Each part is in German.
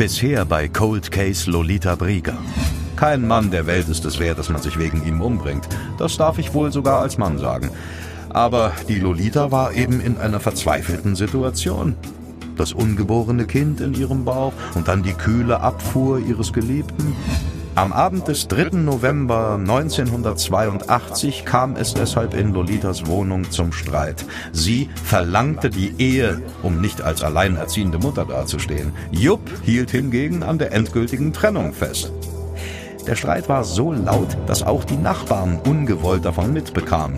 Bisher bei Cold Case Lolita Brieger. Kein Mann der Welt ist es wert, dass man sich wegen ihm umbringt. Das darf ich wohl sogar als Mann sagen. Aber die Lolita war eben in einer verzweifelten Situation. Das ungeborene Kind in ihrem Bauch und dann die kühle Abfuhr ihres Geliebten. Am Abend des 3. November 1982 kam es deshalb in Lolitas Wohnung zum Streit. Sie verlangte die Ehe, um nicht als alleinerziehende Mutter dazustehen. Jupp hielt hingegen an der endgültigen Trennung fest. Der Streit war so laut, dass auch die Nachbarn ungewollt davon mitbekamen.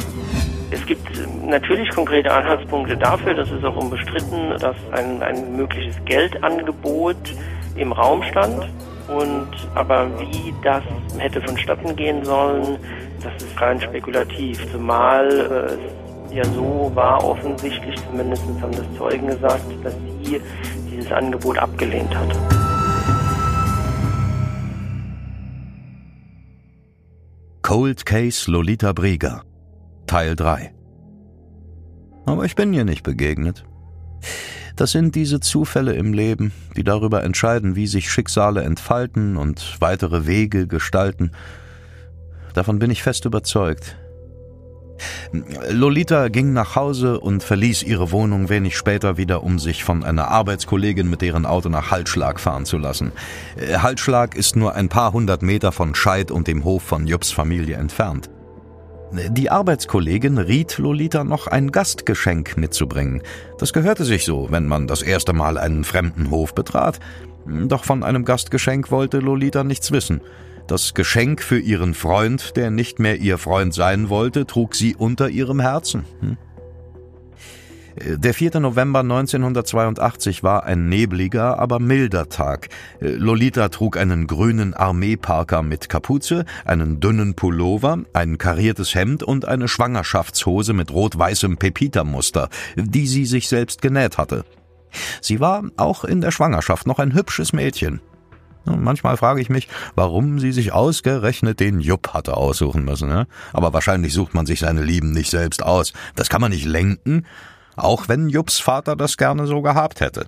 Es gibt natürlich konkrete Anhaltspunkte dafür, das ist auch unbestritten, dass ein, ein mögliches Geldangebot im Raum stand. Und aber wie das hätte vonstatten gehen sollen, das ist rein spekulativ. Zumal äh, es ja so war, offensichtlich, zumindest haben das Zeugen gesagt, dass sie dieses Angebot abgelehnt hat. Cold Case Lolita Brieger Teil 3 Aber ich bin ihr nicht begegnet. Das sind diese Zufälle im Leben, die darüber entscheiden, wie sich Schicksale entfalten und weitere Wege gestalten. Davon bin ich fest überzeugt. Lolita ging nach Hause und verließ ihre Wohnung wenig später wieder, um sich von einer Arbeitskollegin mit deren Auto nach Halsschlag fahren zu lassen. Äh, Halsschlag ist nur ein paar hundert Meter von Scheid und dem Hof von Jupps Familie entfernt. Die Arbeitskollegin riet Lolita noch ein Gastgeschenk mitzubringen. Das gehörte sich so, wenn man das erste Mal einen fremden Hof betrat. Doch von einem Gastgeschenk wollte Lolita nichts wissen. Das Geschenk für ihren Freund, der nicht mehr ihr Freund sein wollte, trug sie unter ihrem Herzen. Hm? Der 4. November 1982 war ein nebliger, aber milder Tag. Lolita trug einen grünen Armeeparker mit Kapuze, einen dünnen Pullover, ein kariertes Hemd und eine Schwangerschaftshose mit rot-weißem Pepita-Muster, die sie sich selbst genäht hatte. Sie war auch in der Schwangerschaft noch ein hübsches Mädchen. Manchmal frage ich mich, warum sie sich ausgerechnet den Jupp hatte aussuchen müssen. Ne? Aber wahrscheinlich sucht man sich seine Lieben nicht selbst aus. Das kann man nicht lenken auch wenn Jupps Vater das gerne so gehabt hätte.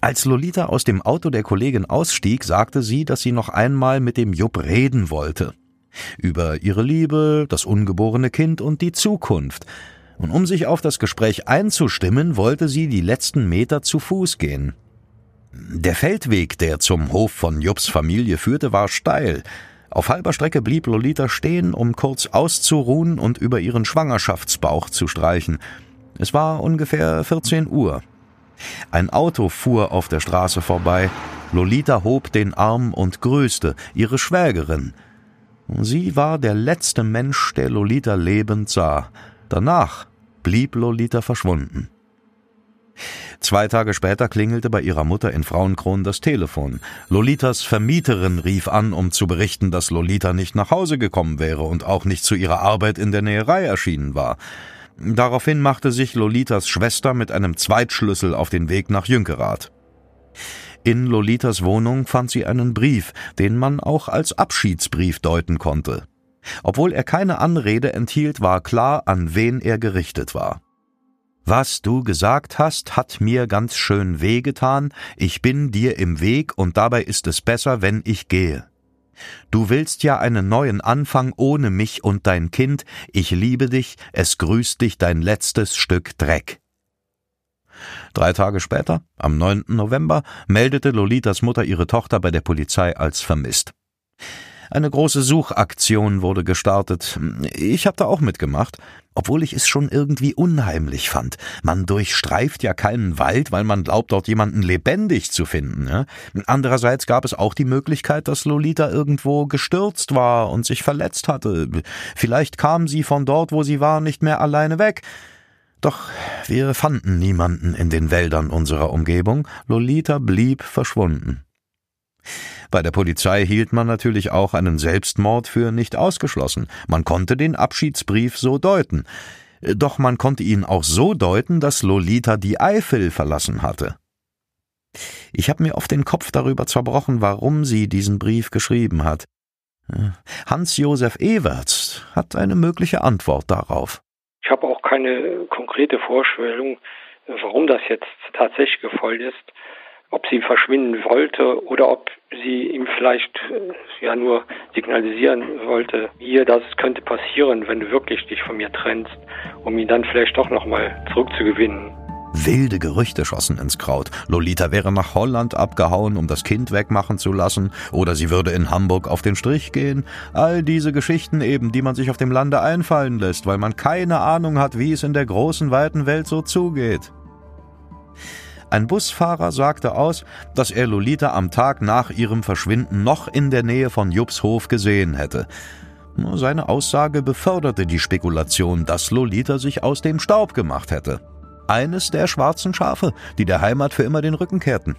Als Lolita aus dem Auto der Kollegin ausstieg, sagte sie, dass sie noch einmal mit dem Jupp reden wollte. Über ihre Liebe, das ungeborene Kind und die Zukunft. Und um sich auf das Gespräch einzustimmen, wollte sie die letzten Meter zu Fuß gehen. Der Feldweg, der zum Hof von Jupps Familie führte, war steil. Auf halber Strecke blieb Lolita stehen, um kurz auszuruhen und über ihren Schwangerschaftsbauch zu streichen. Es war ungefähr 14 Uhr. Ein Auto fuhr auf der Straße vorbei. Lolita hob den Arm und grüßte ihre Schwägerin. Sie war der letzte Mensch, der Lolita lebend sah. Danach blieb Lolita verschwunden. Zwei Tage später klingelte bei ihrer Mutter in Frauenkron das Telefon. Lolitas Vermieterin rief an, um zu berichten, dass Lolita nicht nach Hause gekommen wäre und auch nicht zu ihrer Arbeit in der Näherei erschienen war. Daraufhin machte sich Lolitas Schwester mit einem Zweitschlüssel auf den Weg nach Jünkerath. In Lolitas Wohnung fand sie einen Brief, den man auch als Abschiedsbrief deuten konnte. Obwohl er keine Anrede enthielt, war klar, an wen er gerichtet war. Was du gesagt hast, hat mir ganz schön wehgetan, ich bin dir im Weg und dabei ist es besser, wenn ich gehe. Du willst ja einen neuen Anfang ohne mich und dein Kind, ich liebe dich, es grüßt dich dein letztes Stück Dreck. Drei Tage später, am 9. November, meldete Lolitas Mutter ihre Tochter bei der Polizei als vermisst. Eine große Suchaktion wurde gestartet. Ich habe da auch mitgemacht, obwohl ich es schon irgendwie unheimlich fand. Man durchstreift ja keinen Wald, weil man glaubt, dort jemanden lebendig zu finden. Ne? Andererseits gab es auch die Möglichkeit, dass Lolita irgendwo gestürzt war und sich verletzt hatte. Vielleicht kam sie von dort, wo sie war, nicht mehr alleine weg. Doch wir fanden niemanden in den Wäldern unserer Umgebung. Lolita blieb verschwunden. Bei der Polizei hielt man natürlich auch einen Selbstmord für nicht ausgeschlossen. Man konnte den Abschiedsbrief so deuten. Doch man konnte ihn auch so deuten, dass Lolita die Eifel verlassen hatte. Ich habe mir oft den Kopf darüber zerbrochen, warum sie diesen Brief geschrieben hat. Hans-Josef Ewerts hat eine mögliche Antwort darauf. Ich habe auch keine konkrete Vorstellung, warum das jetzt tatsächlich gefolgt ist. Ob sie verschwinden wollte oder ob sie ihm vielleicht äh, ja nur signalisieren wollte, hier, das könnte passieren, wenn du wirklich dich von mir trennst, um ihn dann vielleicht doch nochmal zurückzugewinnen. Wilde Gerüchte schossen ins Kraut. Lolita wäre nach Holland abgehauen, um das Kind wegmachen zu lassen, oder sie würde in Hamburg auf den Strich gehen. All diese Geschichten eben, die man sich auf dem Lande einfallen lässt, weil man keine Ahnung hat, wie es in der großen, weiten Welt so zugeht. Ein Busfahrer sagte aus, dass er Lolita am Tag nach ihrem Verschwinden noch in der Nähe von Jupps Hof gesehen hätte. Seine Aussage beförderte die Spekulation, dass Lolita sich aus dem Staub gemacht hätte eines der schwarzen Schafe, die der Heimat für immer den Rücken kehrten.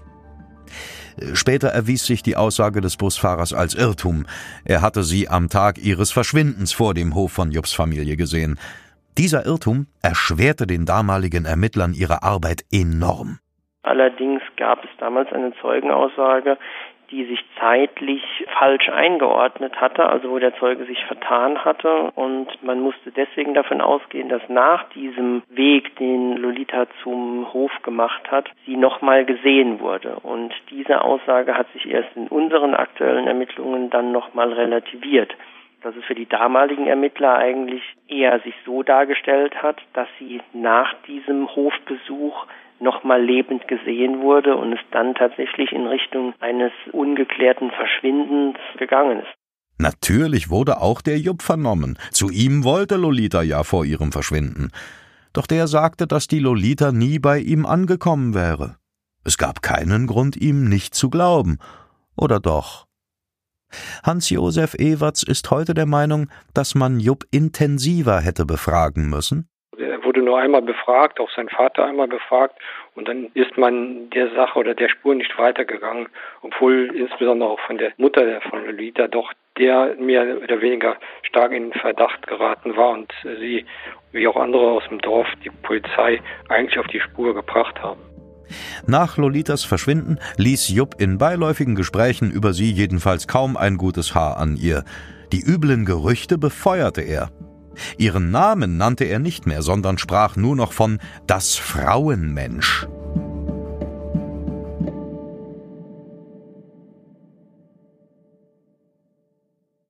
Später erwies sich die Aussage des Busfahrers als Irrtum. Er hatte sie am Tag ihres Verschwindens vor dem Hof von Jupps Familie gesehen. Dieser Irrtum erschwerte den damaligen Ermittlern ihre Arbeit enorm. Allerdings gab es damals eine Zeugenaussage, die sich zeitlich falsch eingeordnet hatte, also wo der Zeuge sich vertan hatte. Und man musste deswegen davon ausgehen, dass nach diesem Weg, den Lolita zum Hof gemacht hat, sie nochmal gesehen wurde. Und diese Aussage hat sich erst in unseren aktuellen Ermittlungen dann nochmal relativiert dass es für die damaligen Ermittler eigentlich eher sich so dargestellt hat, dass sie nach diesem Hofbesuch nochmal lebend gesehen wurde und es dann tatsächlich in Richtung eines ungeklärten Verschwindens gegangen ist. Natürlich wurde auch der Jupp vernommen. Zu ihm wollte Lolita ja vor ihrem Verschwinden. Doch der sagte, dass die Lolita nie bei ihm angekommen wäre. Es gab keinen Grund, ihm nicht zu glauben. Oder doch? Hans-Josef Ewerts ist heute der Meinung, dass man Jupp intensiver hätte befragen müssen wurde nur einmal befragt, auch sein Vater einmal befragt und dann ist man der Sache oder der Spur nicht weitergegangen, obwohl insbesondere auch von der Mutter von Lolita doch der mehr oder weniger stark in Verdacht geraten war und sie, wie auch andere aus dem Dorf, die Polizei eigentlich auf die Spur gebracht haben. Nach Lolitas Verschwinden ließ Jupp in beiläufigen Gesprächen über sie jedenfalls kaum ein gutes Haar an ihr. Die üblen Gerüchte befeuerte er. Ihren Namen nannte er nicht mehr, sondern sprach nur noch von das Frauenmensch.